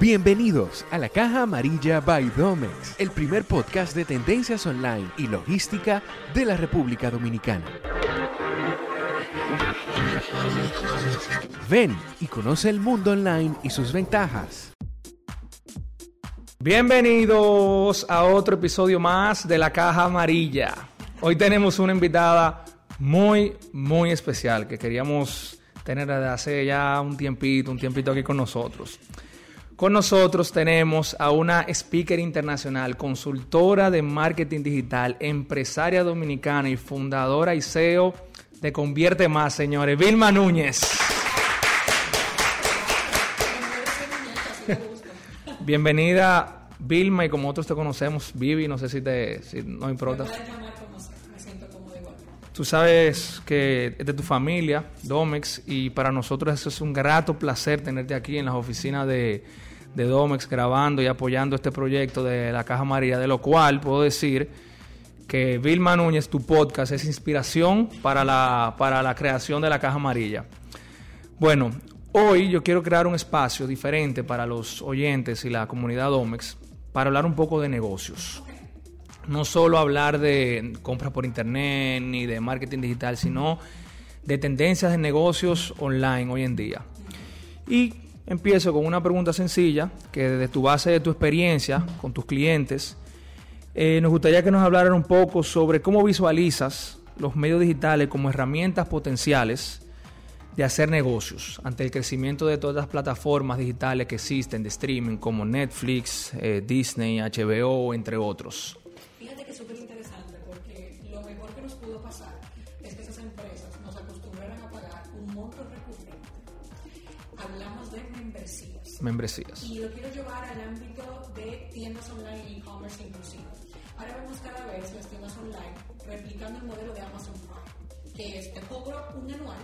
Bienvenidos a la Caja Amarilla by Domex, el primer podcast de tendencias online y logística de la República Dominicana. Ven y conoce el mundo online y sus ventajas. Bienvenidos a otro episodio más de la Caja Amarilla. Hoy tenemos una invitada muy, muy especial que queríamos tener desde hace ya un tiempito, un tiempito aquí con nosotros. Con nosotros tenemos a una speaker internacional, consultora de marketing digital, empresaria dominicana y fundadora y CEO de Convierte Más, señores, Vilma Núñez. Bienvenida, Vilma, y como otros te conocemos, Vivi, no sé si te si no importa. Tú sabes que es de tu familia, Domex, y para nosotros eso es un grato placer tenerte aquí en las oficinas de, de Domex grabando y apoyando este proyecto de la Caja María, de lo cual puedo decir que Vilma Núñez, tu podcast, es inspiración para la, para la creación de la Caja Amarilla. Bueno, hoy yo quiero crear un espacio diferente para los oyentes y la comunidad Domex para hablar un poco de negocios no solo hablar de compras por internet ni de marketing digital, sino de tendencias de negocios online hoy en día. Y empiezo con una pregunta sencilla, que desde tu base de tu experiencia con tus clientes, eh, nos gustaría que nos hablaran un poco sobre cómo visualizas los medios digitales como herramientas potenciales de hacer negocios ante el crecimiento de todas las plataformas digitales que existen de streaming como Netflix, eh, Disney, HBO, entre otros. Membresías. Y lo quiero llevar al ámbito de tiendas online e e-commerce inclusive. Ahora vemos cada vez las tiendas online replicando el modelo de Amazon Prime, que es te cobro un anual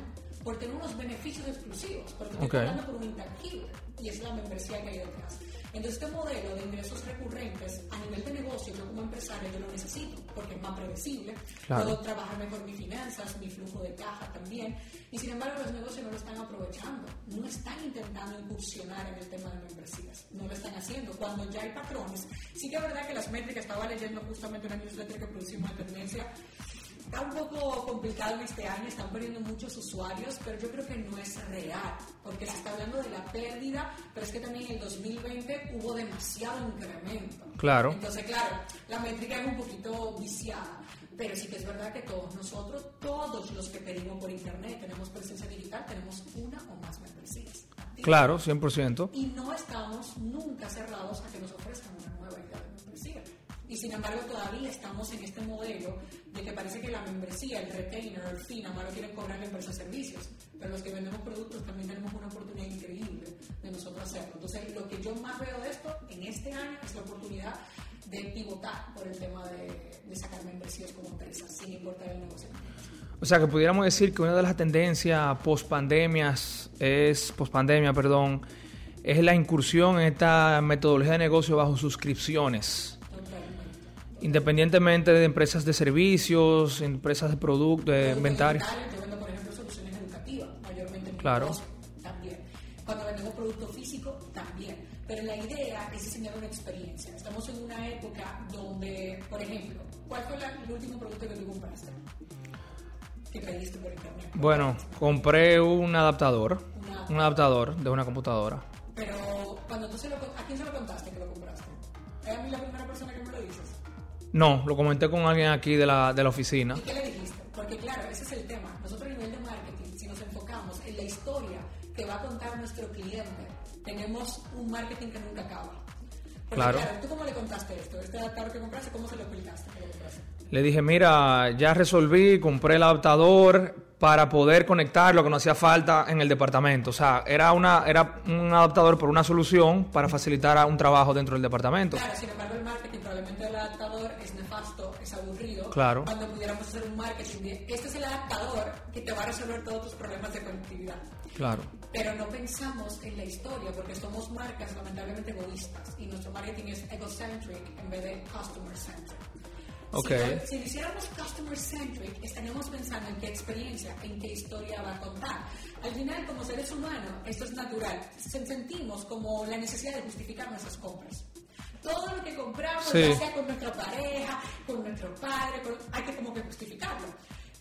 por tener unos beneficios exclusivos, porque te estoy pagando por un intangible y es la membresía que hay detrás. Entonces, este modelo de ingresos recurrentes a nivel de negocio, yo como empresario, yo lo necesito porque es más predecible. Puedo trabajar mejor mis finanzas, mi flujo de caja también. Y sin embargo, los negocios no lo están aprovechando. No están intentando incursionar en el tema de membresías. No lo están haciendo. Cuando ya hay patrones, sí que es verdad que las métricas, estaba leyendo justamente una newsletter que producimos de tendencia Está un poco complicado este año, están perdiendo muchos usuarios, pero yo creo que no es real, porque se está hablando de la pérdida, pero es que también en el 2020 hubo demasiado incremento. Claro. Entonces, claro, la métrica es un poquito viciada, pero sí que es verdad que todos nosotros, todos los que pedimos por internet, tenemos presencia digital, tenemos una o más membresías. Claro, 100%. Y no estamos nunca cerrados a que nos ofrezcan una nueva idea de membresía. Y sin embargo, todavía estamos en este modelo de que parece que la membresía, el retainer, el fin, lo quieren cobrar la empresa de servicios. Pero los que vendemos productos también tenemos una oportunidad increíble de nosotros hacerlo. Entonces, lo que yo más veo de esto en este año es la oportunidad de pivotar por el tema de, sacar membresías como empresa, sin importar el negocio. O sea, que pudiéramos decir que una de las tendencias post pandemias es, post pandemia, perdón, es la incursión en esta metodología de negocio bajo suscripciones independientemente de empresas de servicios, empresas de productos, de inventario. Yo vendo, por ejemplo, soluciones educativas, mayormente en claro. también. Cuando vendemos producto físico, también. Pero la idea es diseñar una experiencia. Estamos en una época donde, por ejemplo, ¿cuál fue el último producto que tú compraste? Que pediste por internet. Bueno, compré un adaptador, un adaptador de una computadora. Pero cuando tú se lo, ¿a quién se lo contaste que lo compraste? ¿Es a mí la primera persona que me lo dices? No, lo comenté con alguien aquí de la, de la oficina. ¿Y qué le dijiste? Porque claro, ese es el tema. Nosotros a nivel de marketing, si nos enfocamos en la historia que va a contar nuestro cliente, tenemos un marketing que nunca acaba. claro. ¿Tú cómo le contaste esto? Este adaptador que compraste, ¿cómo se lo explicaste? Le dije, mira, ya resolví, compré el adaptador para poder conectar lo que no hacía falta en el departamento. O sea, era, una, era un adaptador por una solución para facilitar un trabajo dentro del departamento. Claro, sin embargo, el marketing probablemente el adaptador es nefasto, es aburrido. Claro. Cuando pudiéramos hacer un marketing de, este es el adaptador que te va a resolver todos tus problemas de conectividad. Claro. Pero no pensamos en la historia porque somos marcas lamentablemente egoístas y nuestro marketing es egocentric en vez de customer centric. Ok. Si, si lo hiciéramos customer centric, estaríamos pensando en qué experiencia, en qué historia va a contar. Al final, como seres humanos, esto es natural. Se- Sentimos como la necesidad de justificar nuestras compras. Todo lo que compramos, Sí. ya sea con nuestra pareja, con nuestro padre, con- hay que como que justificarlo.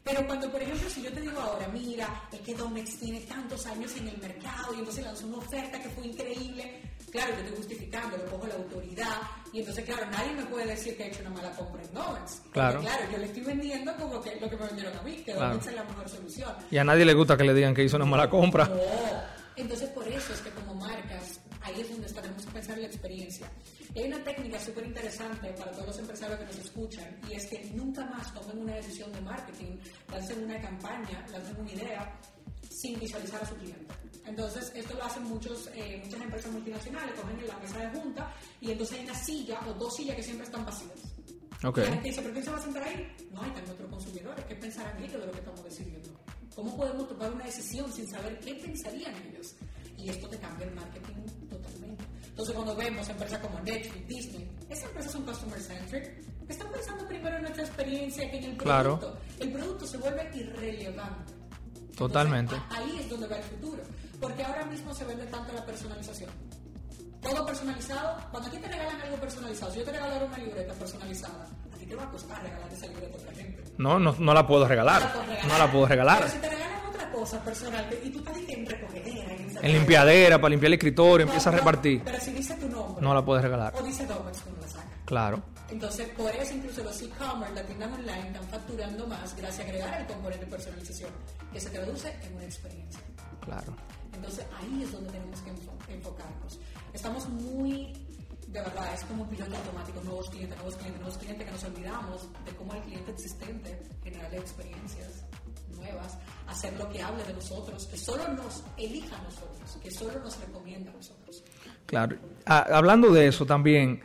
Pero cuando, por ejemplo, si yo te digo ahora, mira, es que Domex tiene tantos años en el mercado y entonces lanzó una oferta que fue increíble, claro, yo estoy justificando, le pongo la autoridad y entonces, claro, nadie me puede decir que he hecho una mala compra en. Porque, Claro. claro, yo le estoy vendiendo como que lo que me vendieron a mí, que Claro. Es la mejor solución. Y a nadie le gusta que le digan que hizo una mala compra. No. Entonces, por eso es que como marcas, ahí es donde tenemos que pensar en la experiencia. Y hay una técnica súper interesante para todos los empresarios que nos escuchan, y es que nunca más tomen una decisión de marketing, lancen una campaña, lancen una idea, sin visualizar a su cliente. Entonces, esto lo hacen muchos, eh, muchas empresas multinacionales, cogen en la mesa de junta, y entonces hay una silla o dos sillas que siempre están vacías. Ok. Y la gente dice, ¿pero quién se va a sentar ahí? No, ahí están nuestros consumidores. ¿Qué pensarán ellos de lo que estamos decidiendo? ¿Cómo podemos tomar una decisión sin saber qué pensarían ellos? Y esto te cambia el marketing totalmente. Entonces, cuando vemos empresas como Netflix, Disney, esas empresas son customer centric. Están pensando primero en nuestra experiencia que en el Claro. producto. El producto se vuelve irrelevante. Totalmente. Entonces, ahí es donde va el futuro. Porque ahora mismo se vende tanto la personalización. Todo personalizado. Cuando a ti te regalan algo personalizado, si yo te regalara una libreta personalizada, a ti te va a costar regalar esa libreta a otra gente. No, no, no la puedo regalar. No la puedes No la puedo regalar. Pero si te regalan otra cosa personal y tú estás en recogedera, en, En limpiadera, para limpiar el escritorio, empieza a repartir. Pero si dice tu nombre. No la puedes regalar. O dice Domex, no la sacas. Claro. Entonces, por eso incluso los e-commerce, las tiendas online, están facturando más gracias a agregar el componente de personalización, que se traduce en una experiencia. Claro. Entonces ahí es donde tenemos que enfo- enfocarnos. Estamos muy, de verdad, es como un piloto automático, nuevos clientes, nuevos clientes, nuevos clientes, que nos olvidamos de cómo el cliente existente generarle experiencias nuevas, hacer lo que hable de nosotros, que solo nos elija a nosotros, que solo nos recomienda a nosotros. Claro. Ah, hablando de eso también,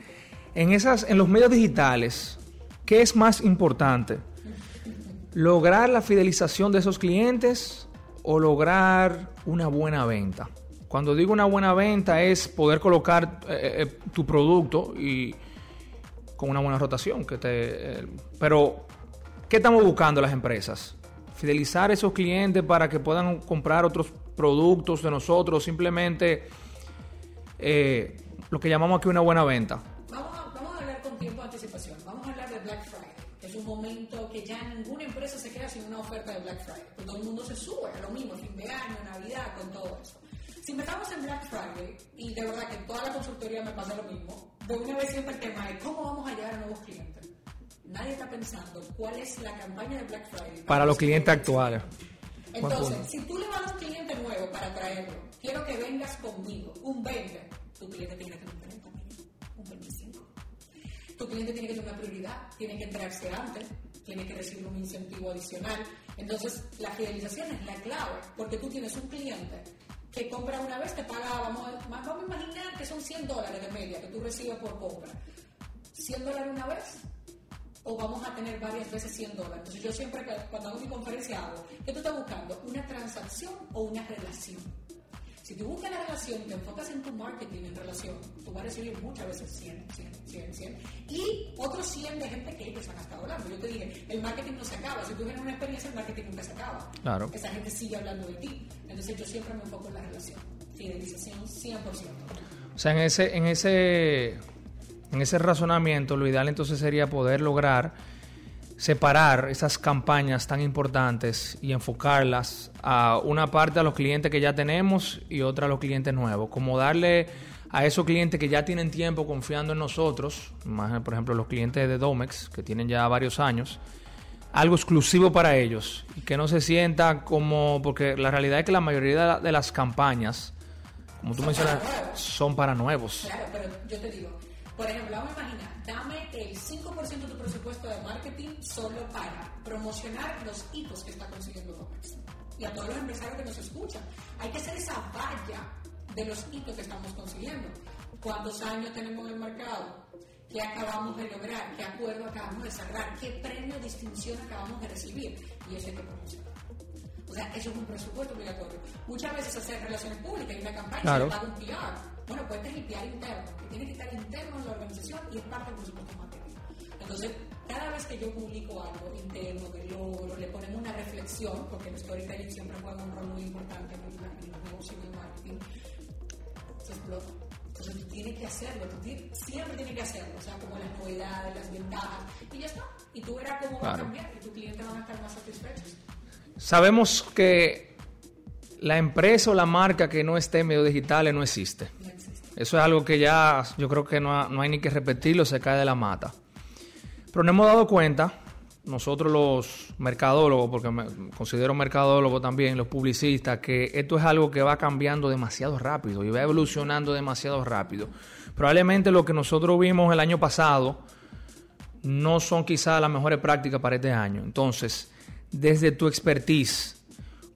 en esas, en los medios digitales, ¿qué es más importante? ¿Lograr la fidelización de esos clientes o lograr una buena venta? Cuando digo una buena venta es poder colocar eh, eh, tu producto y con una buena rotación. Eh, pero, ¿qué estamos buscando las empresas? Fidelizar a esos clientes para que puedan comprar otros productos de nosotros, simplemente eh, lo que llamamos aquí una buena venta. Momento que ya ninguna empresa se queda sin una oferta de Black Friday. Pues todo el mundo se sube a lo mismo, fin de año, Navidad, con todo eso. Si empezamos en Black Friday, y de verdad que en toda la consultoría me pasa lo mismo, de una vez siempre el tema es cómo vamos a llegar a nuevos clientes. Nadie está pensando cuál es la campaña de Black Friday Para los clientes actuales. Entonces, si tú le vas a un cliente nuevo para traerlo, quiero que vengas conmigo, un 20, tu cliente tiene que tener un 30, un 25. Tu cliente tiene que tener una prioridad, tiene que enterarse antes, tiene que recibir un incentivo adicional. Entonces, la fidelización es la clave, porque tú tienes un cliente que compra una vez, te paga, vamos, a- vamos a imaginar que son 100 dólares de media que tú recibes por compra. 100 dólares una vez, o vamos a tener varias veces 100 dólares. Entonces yo siempre cuando hago mi conferencia hago, ¿qué tú estás buscando? ¿Una transacción o una relación? Si tú buscas la relación y te enfocas en tu marketing en relación, tú vas a recibir muchas veces 100, 100, 100, 100. Y otros 100 de gente que ellos han estado hablando. Yo te dije, el marketing no se acaba. Si tú tienes una experiencia, el marketing nunca se acaba. Claro. Esa gente sigue hablando de ti. Entonces yo siempre me enfoco en la relación. Fidelización 100%. O sea, en ese, en ese, en ese razonamiento, lo ideal entonces sería poder lograr separar esas campañas tan importantes y enfocarlas a una parte a los clientes que ya tenemos y otra a los clientes nuevos. Como darle a esos clientes que ya tienen tiempo confiando en nosotros, por ejemplo los clientes de Domex, que tienen ya varios años, algo exclusivo para ellos y que no se sienta como, porque la realidad es que la mayoría de las campañas, como tú mencionas, son para nuevos. Claro, pero yo te digo, por ejemplo, vamos a imaginar, dame el 5% de tu presupuesto de marketing solo para promocionar los hitos que está consiguiendo Domex. Y a todos los empresarios que nos escuchan, hay que hacer esa valla de los hitos que estamos consiguiendo. ¿Cuántos años tenemos en el mercado? ¿Qué acabamos de lograr? ¿Qué acuerdo acabamos de cerrar? ¿Qué premio o distinción acabamos de recibir? Y eso hay que promocionar. O sea, eso es un presupuesto obligatorio. Muchas veces hacer relaciones públicas y una campaña Claro. se paga un PR. Bueno, pues este es el interno, que tiene que estar interno en la organización y es parte del presupuesto marketing. Entonces, cada vez que yo publico algo interno, de logro, le ponemos una reflexión, porque el storytelling siempre juega un rol muy importante en los negocios y el marketing, se explota. Entonces tú tienes que hacerlo, tú siempre tienes que hacerlo, o sea, como las novedades, las ventajas, y ya está. Y tú verás cómo va a cambiar y tus clientes van a estar más satisfechos. Sabemos que la empresa o la marca que no esté en medios digitales no existe. No. Eso es algo que ya yo creo que no, no hay ni que repetirlo, se cae de la mata. Pero nos hemos dado cuenta, nosotros los mercadólogos, porque me considero mercadólogo también, los publicistas, que esto es algo que va cambiando demasiado rápido y va evolucionando demasiado rápido. Probablemente lo que nosotros vimos el año pasado no son quizás las mejores prácticas para este año. Entonces, desde tu expertise,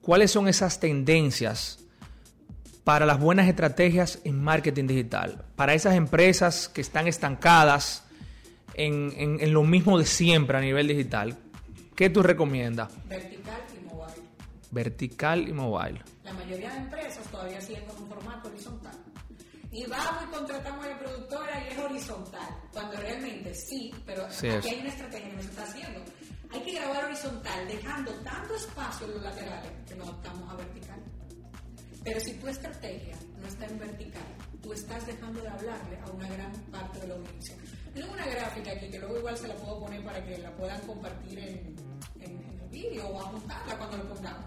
¿cuáles son esas tendencias para las buenas estrategias en marketing digital? Para esas empresas que están estancadas en, lo mismo de siempre a nivel digital, ¿qué tú recomiendas? Vertical y mobile. Vertical y mobile. La mayoría de empresas todavía siguen con un formato horizontal. Y vamos y contratamos a la productora y es horizontal. Cuando realmente sí, pero aquí hay una estrategia que no se está haciendo. Hay que grabar horizontal, dejando tanto espacio en los laterales que no optamos a vertical. Pero si tu estrategia no está en vertical, tú estás dejando de hablarle a una gran parte de la audiencia. Tengo una gráfica aquí que luego igual se la puedo poner para que la puedan compartir en, el vídeo o apuntarla cuando lo pongamos.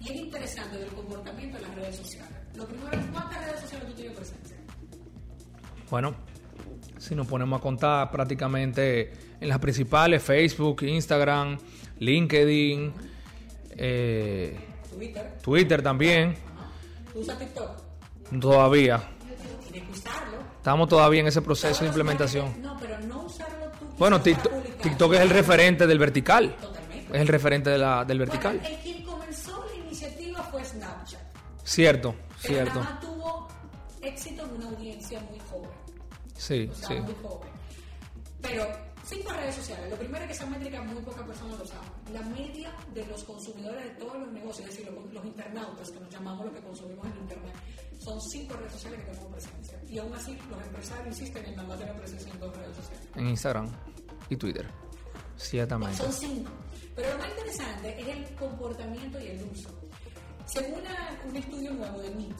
Y es interesante del comportamiento de las redes sociales. Lo primero es cuántas redes sociales tú tienes presencia. Bueno, si nos ponemos a contar prácticamente en las principales, Facebook, Instagram, LinkedIn, eh, Twitter. Twitter también. ¿Usas TikTok? Todavía. Tienes que usarlo. Estamos todavía en ese proceso de implementación. No, pero no usarlo tú. Bueno, TikTok, es el referente del vertical. Totalmente. Es el referente de la, del vertical. el quien comenzó la iniciativa fue Snapchat. Cierto, pero cierto. Nada tuvo éxito en una audiencia muy joven. Sí, o sea, sí. Muy joven. Pero cinco redes sociales. Lo primero es que esa métrica muy pocas personas lo saben. La media de los consumidores de todos los negocios, es decir, los, internautas, que nos llamamos los que consumimos en Internet, son cinco redes sociales que tenemos presencia. Y aún así, los empresarios insisten en mandar tener presencia en dos redes sociales. En Instagram y Twitter. Ciertamente. Son cinco. Pero lo más interesante es el comportamiento y el uso. Según un estudio nuevo de MIT,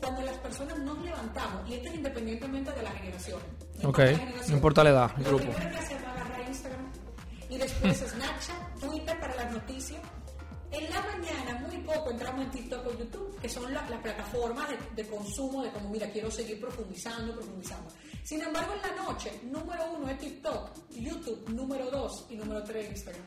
cuando las personas nos levantamos, y esto es independientemente de la generación. Ok, no importa la edad, el grupo. Y después Snapchat, Twitter para las noticias. En la mañana, muy poco, entramos en TikTok o YouTube, que son las plataformas de, de, consumo de como, mira, quiero seguir profundizando, profundizando. Sin embargo, en la noche, número uno es TikTok, YouTube, número dos y número tres Instagram.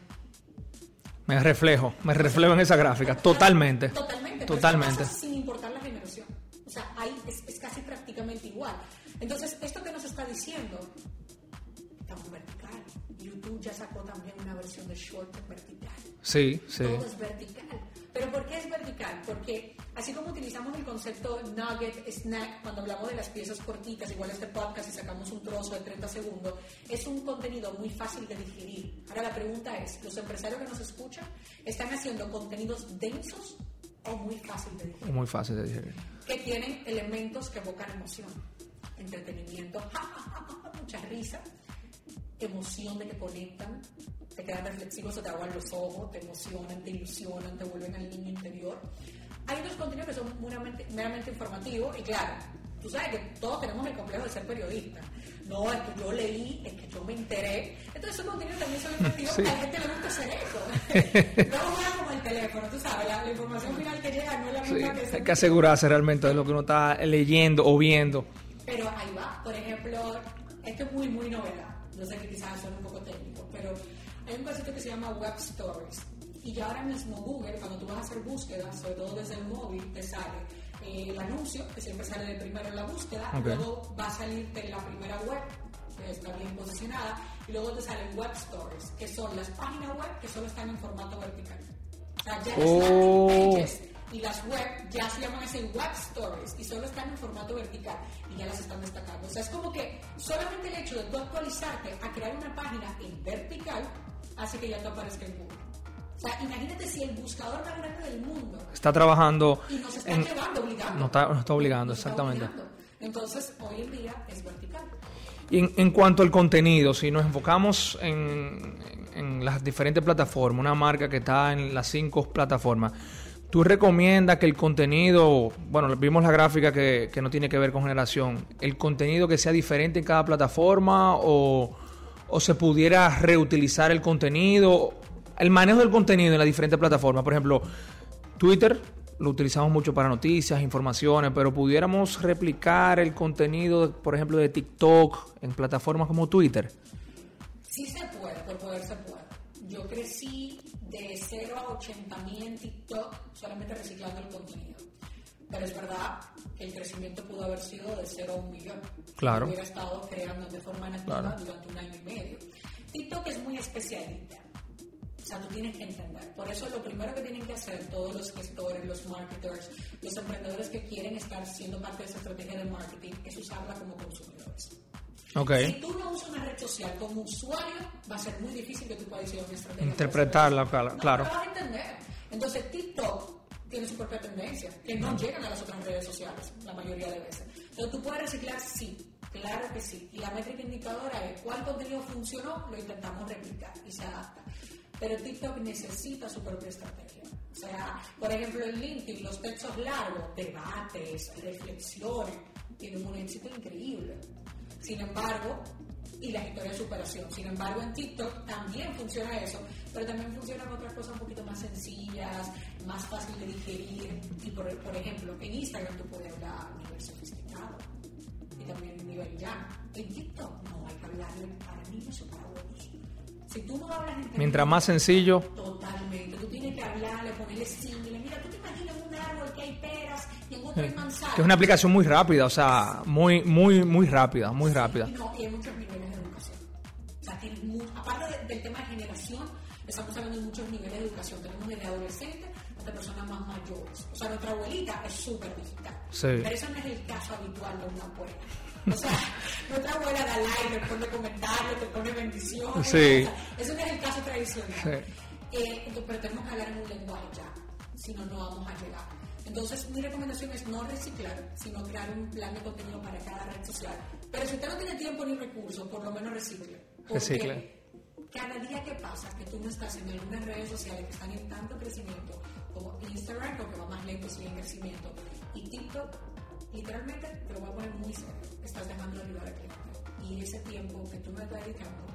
Me reflejo, me reflejo en esa gráfica, totalmente. Totalmente. Totalmente. Sin importar la generación. O sea, ahí es, es, casi prácticamente igual. Entonces, esto que está diciendo, estamos vertical. YouTube ya sacó también una versión de short vertical. Sí, sí. Todo es vertical. ¿Pero por qué es vertical? Porque así como utilizamos el concepto nugget, snack, cuando hablamos de las piezas cortitas, igual este podcast y sacamos un trozo de 30 segundos, es un contenido muy fácil de digerir. Ahora la pregunta es, ¿los empresarios que nos escuchan están haciendo contenidos densos o muy fácil de digerir? Muy fácil de digerir. Que tienen elementos que evocan emoción, entretenimiento, mucha risa, emoción de que conectan, te quedan reflexivos, se te aguan los ojos, te emocionan, te ilusionan, te vuelven al niño interior. Hay otros contenidos que son meramente, meramente informativos y claro, tú sabes que todos tenemos el complejo de ser periodista. No, es que yo leí, es que yo me enteré. Entonces esos contenidos también son informativos sí. a la gente le gusta hacer eso. no juega como el teléfono, tú sabes, la, la, información final que llega no es la misma sí, que Hay que asegurarse realmente de lo que uno está leyendo o viendo. Pero ahí va, por ejemplo, esto es muy, muy novedad. Yo sé que quizás son un poco técnico, pero hay un concepto que se llama Web Stories. Y ya ahora mismo Google, cuando tú vas a hacer búsquedas, sobre todo desde el móvil, te sale eh, el anuncio, que siempre sale de primero en la búsqueda, okay. luego va a salirte la primera web, que está bien posicionada, y luego te salen Web Stories, que son las páginas web que solo están en formato vertical. O sea, ya oh. las pages y las web ya se llaman así Web Stories y solo están en formato vertical y ya las están destacando. O sea, es como que solamente el hecho de tú actualizarte a crear una página en vertical hace que ya te aparezca en Google. O sea, imagínate si el buscador más grande del mundo está trabajando. y nos está en, llevando, obligando. No está, no está obligando, Nos está exactamente. obligando. Entonces, hoy en día es vertical. Y en, en cuanto al contenido, si nos enfocamos en, en las diferentes plataformas, una marca que está en las cinco plataformas, ¿tú recomiendas que el contenido, bueno, vimos la gráfica que, que no tiene que ver con generación, el contenido que sea diferente en cada plataforma o, o se pudiera reutilizar el contenido, el manejo del contenido en las diferentes plataformas? Por ejemplo, Twitter lo utilizamos mucho para noticias, informaciones, pero pudiéramos replicar el contenido, por ejemplo, de TikTok en plataformas como Twitter. Sí se puede, por poder se puede. Yo crecí de 0 a 80 mil en TikTok solamente reciclando el contenido. Pero es verdad que el crecimiento pudo haber sido de 0 a 1 millón. Claro. Hubiera estado creando de forma nativa Claro. durante un año y medio. TikTok es muy especialista. O sea, tú tienes que entender. Por eso lo primero que tienen que hacer todos los gestores, los marketers, los emprendedores que quieren estar siendo parte de esa estrategia de marketing es usarla como consumidores. Ok. Si tú no usas una red social como usuario, va a ser muy difícil que tú puedas diseñar una estrategia. Interpretarla, claro, No, claro. No lo vas a entender. Entonces, TikTok tiene su propia tendencia, que no llegan a las otras redes sociales, la mayoría de veces. Entonces, tú puedes reciclar, sí, claro que sí. Y la métrica indicadora es cuál contenido funcionó, lo intentamos replicar y se adapta. Pero TikTok necesita su propia estrategia. O sea, por ejemplo, en LinkedIn, los textos largos, debates, reflexiones, tienen un éxito increíble. Sin embargo, y la historia de superación. Sin embargo, en TikTok también funciona eso, pero también funcionan otras cosas un poquito más sencillas, más fácil de digerir. Y por, por ejemplo, en Instagram tú puedes hablar a nivel sofisticado y también a nivel llano. En TikTok no hay que hablarle para niños o para adultos. Si tú no hablas en Mientras más sencillo, Totalmente. Tú tienes que hablarle, ponerle símiles. Mira, tú te imaginas un árbol que hay peras manzanas. que es una aplicación muy rápida, o sea, muy, muy, muy rápida, muy rápida. No, y hay muchos niveles de educación. O sea, tienes mu- aparte de- del tema de generación, estamos hablando de muchos niveles de educación. Tenemos desde adolescentes hasta personas más mayores. O sea, nuestra abuelita es súper digital. Sí. Pero eso no es el caso habitual de una abuela. O sea, nuestra abuela da like, te pone comentarios, te pone bendiciones. Sí. O sea, eso no es el caso tradicional. Sí. Eh, entonces, pero tenemos que hablar en un lenguaje ya, si no, no vamos a llegar. Entonces, mi recomendación es no reciclar, sino crear un plan de contenido para cada red social. Pero si usted no tiene tiempo ni recursos, por lo menos recicle. Porque Recicle. Cada día que pasa que tú no estás en algunas redes sociales que están en tanto crecimiento, como Instagram, porque va más lento, sigue en crecimiento, y TikTok, literalmente, te lo voy a poner muy serio, estás dejando de ayudar al cliente. Y ese tiempo que tú no estás dedicando,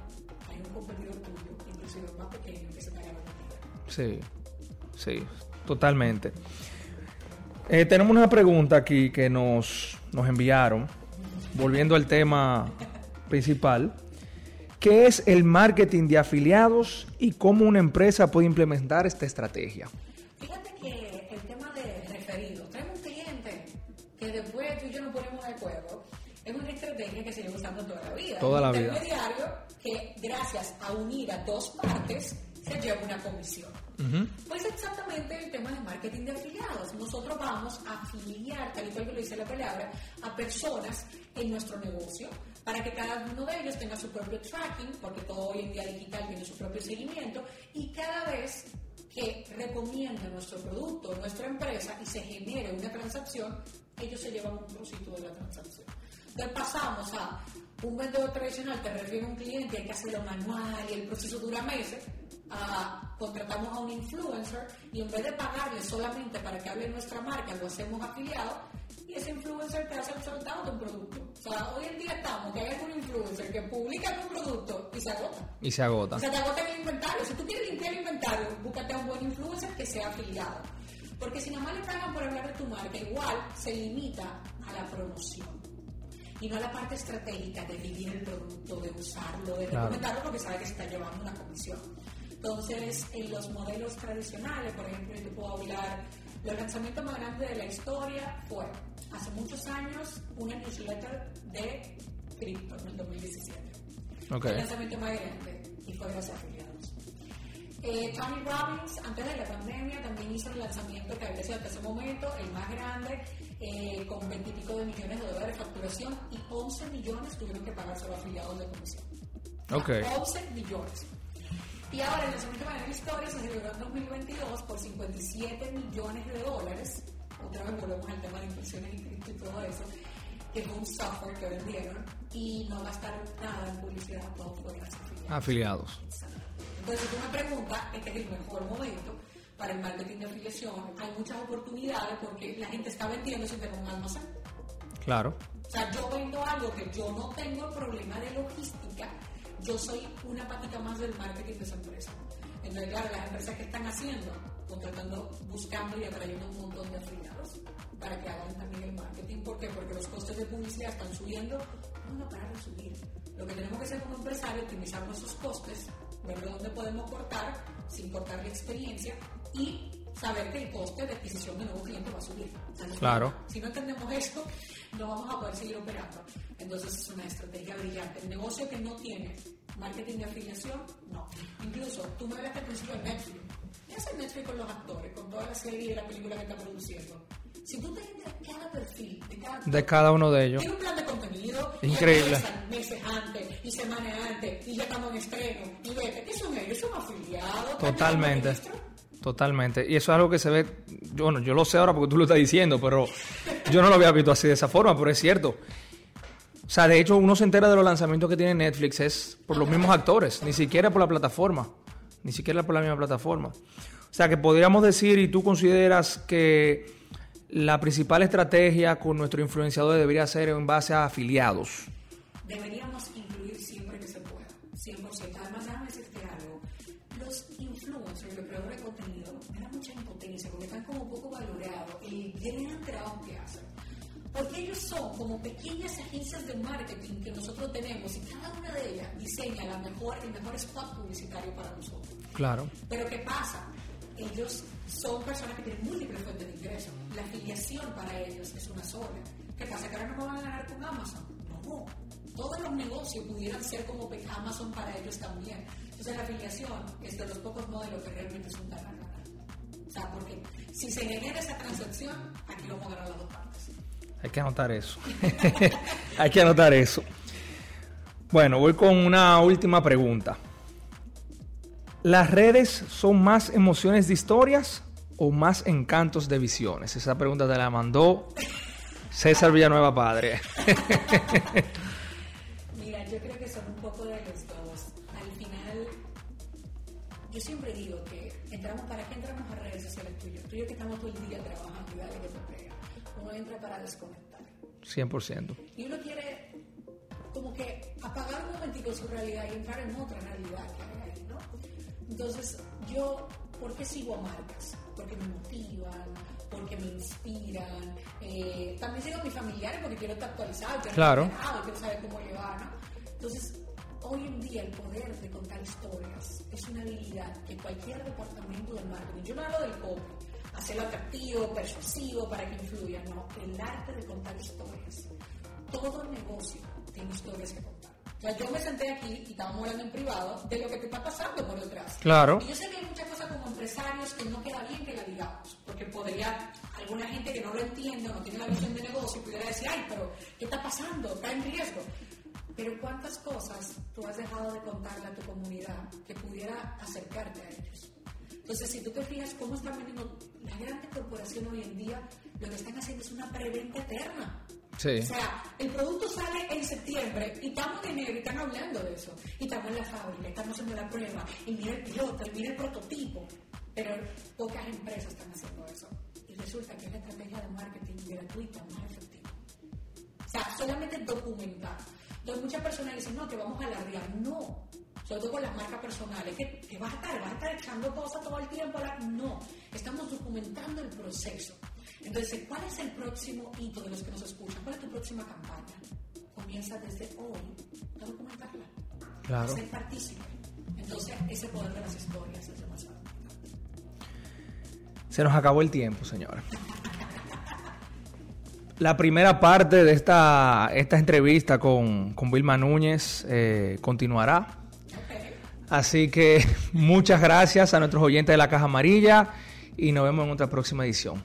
hay un competidor tuyo, inclusive más pequeño, que se te Sí, sí, totalmente. Eh, tenemos una pregunta aquí que nos, nos enviaron, volviendo al tema principal. ¿Qué es el marketing de afiliados y cómo una empresa puede implementar esta estrategia? Fíjate que el tema de referido, traemos un cliente que después tú y yo nos ponemos de acuerdo, es una estrategia que se lleva usando toda la vida. Toda la un vida. intermediario que gracias a unir a dos partes se lleva una comisión. Pues exactamente el tema de marketing de afiliados. Nosotros vamos a afiliar, tal y cual lo dice la palabra, a personas en nuestro negocio para que cada uno de ellos tenga su propio tracking, porque todo hoy en día digital tiene su propio seguimiento, y cada vez que recomienda nuestro producto, nuestra empresa, y se genere una transacción, ellos se llevan un trocito de la transacción. Entonces pasamos a un vendedor tradicional que refiere a un cliente, hay que hacerlo manual y el proceso dura meses, a contratamos a un influencer y en vez de pagarle solamente para que hable nuestra marca, lo hacemos afiliado y ese influencer te hace el resultado de un producto. O sea, hoy en día estamos que hay algún influencer que publica tu producto y se agota. Y se agota. O sea, te agota el inventario. Si tú quieres limpiar el inventario, búscate a un buen influencer que sea afiliado. Porque si nada más le pagan por hablar de tu marca, igual se limita a la promoción. Y no a la parte estratégica de vivir el producto, de usarlo, de Claro. recomendarlo, porque sabe que se está llevando una comisión. Entonces, en los modelos tradicionales, por ejemplo, yo puedo hablar, los lanzamientos más grandes de la historia fue, hace muchos años, una newsletter de cripto en el 2017 Ok. el lanzamiento más grande y fue gracias a afiliados. Eh, Tony Robbins, antes de la pandemia, también hizo el lanzamiento que había sido hasta ese momento el más grande, eh, con 20 y pico de millones de dólares de facturación y 11 millones tuvieron que pagarse los afiliados de comisión. Ok. 11 millones. Y ahora el lanzamiento más grande de la historia se celebró en 2022 por 57 millones de dólares. Otra vez volvemos al tema de inversiones en cripto y todo eso. que fue un software que vendieron y no gastaron nada en publicidad, todo fue gracias a afiliados. Entonces, si tú me preguntas, este es el mejor momento para el marketing de afiliación. Hay muchas oportunidades porque la gente está vendiendo sin tener un almacén. Claro. O sea, yo vendo algo que yo no tengo problema de logística, yo soy una patita más del marketing de esa empresa. Entonces, claro, las empresas que están haciendo, contratando, buscando y atrayendo un montón de afiliados para que hagan también el marketing. ¿Por qué? Porque los costes de publicidad están subiendo, no van a parar de subir. Lo que tenemos que hacer como empresario es optimizar nuestros costes, ver dónde podemos cortar sin cortar la experiencia y saber que el coste de adquisición de nuevo cliente va a subir. claro. Si no entendemos esto, no vamos a poder seguir operando. Entonces es una estrategia brillante. El negocio que no tiene marketing de afiliación, no. Incluso tú me hablaste al principio de Netflix. ¿Qué hace Netflix con los actores, con toda la serie y la película que está produciendo? Si tú te entras cada perfil de cada, de cada uno de ellos. Tiene un plan de contenido. Increíble. Y meses antes, y semanas antes, y ya estamos en estreno. Y vete, ¿qué son ellos? Son afiliados. Totalmente. Totalmente. Y eso es algo que se ve, yo, bueno, yo lo sé ahora porque tú lo estás diciendo, pero yo no lo había visto así de esa forma, pero es cierto. O sea, de hecho, uno se entera de los lanzamientos que tiene Netflix es por los mismos actores, ni siquiera por la plataforma, ni siquiera por la misma plataforma. O sea, que podríamos decir, y tú consideras que la principal estrategia con nuestro influenciador debería ser en base a afiliados. Deberíamos Porque ellos son como pequeñas agencias de marketing que nosotros tenemos y cada una de ellas diseña la mejor, el mejor spot publicitario para nosotros. Claro. Pero ¿qué pasa? Ellos son personas que tienen múltiples fuentes de ingreso. La afiliación para ellos es una sola. ¿Qué pasa? ¿Que ahora no van a ganar con Amazon? No. Todos los negocios pudieran ser como Amazon para ellos también. Entonces la afiliación es de los pocos modelos que realmente es un ganar O sea, porque si se genera esa transacción, aquí lo vamos a ganar las dos partes. Hay que anotar eso. Hay que anotar eso. Bueno, voy con una última pregunta. ¿Las redes son más emociones de historias o más encantos de visiones? Esa pregunta te la mandó César Villanueva Padre. Mira, yo creo que son un poco de los dos. Al final, yo siempre digo que entramos, ¿para qué entramos a redes sociales tuyas? Tú y yo que estamos todo el día trabajando y dale que te pega. Uno entra para desconectar. 100%. Y uno quiere como que apagar un momentito su realidad y entrar en otra realidad que hay ahí, ¿no? Entonces, yo, ¿por qué sigo a marcas? Porque me motivan, porque me inspiran. Eh, también sigo a mis familiares porque quiero estar actualizado, quiero claro. estar enterado, quiero saber cómo llevar, ¿no? Entonces, hoy en día el poder de contar historias es una habilidad que cualquier departamento de marketing, yo no hablo del copy, hacerlo atractivo, persuasivo para que influya, no, el arte de contar historias. Todo negocio tiene historias que contar. O sea, yo me senté aquí y estábamos hablando en privado de lo que te está pasando por detrás. Claro. Y yo sé que hay muchas cosas como empresarios que no queda bien que la digamos, porque podría alguna gente que no lo entiende o no tiene la visión de negocio pudiera decir, ay, pero ¿qué está pasando? Está en riesgo. Pero ¿cuántas cosas tú has dejado de contarle a tu comunidad que pudiera acercarte a ellos? Entonces, si tú te fijas cómo están vendiendo las grandes corporaciones hoy en día, lo que están haciendo es una preventa eterna. Sí. O sea, el producto sale en septiembre y estamos en enero y están hablando de eso. Y estamos en la fábrica, estamos haciendo la prueba, y mira el piloto, y mira el prototipo. Pero pocas empresas están haciendo eso. Y resulta que es la estrategia de marketing gratuita más efectiva. O sea, solamente documentar. Entonces muchas personas dicen, no, que vamos a alardear. No, sobre todo con las marcas personales, que, que vas a estar, vas a estar echando cosas todo el tiempo. No, estamos documentando el proceso. Entonces, ¿cuál es el próximo hito de los que nos escuchan? ¿Cuál es tu próxima campaña? Comienza desde hoy a documentarla. Claro. A ser partícipe. Entonces, ese poder de las historias es demasiado importante. Se nos acabó el tiempo, señora. La primera parte de esta, esta entrevista con, con Vilma Núñez eh, continuará. Así que muchas gracias a nuestros oyentes de la Caja Amarilla y nos vemos en otra próxima edición.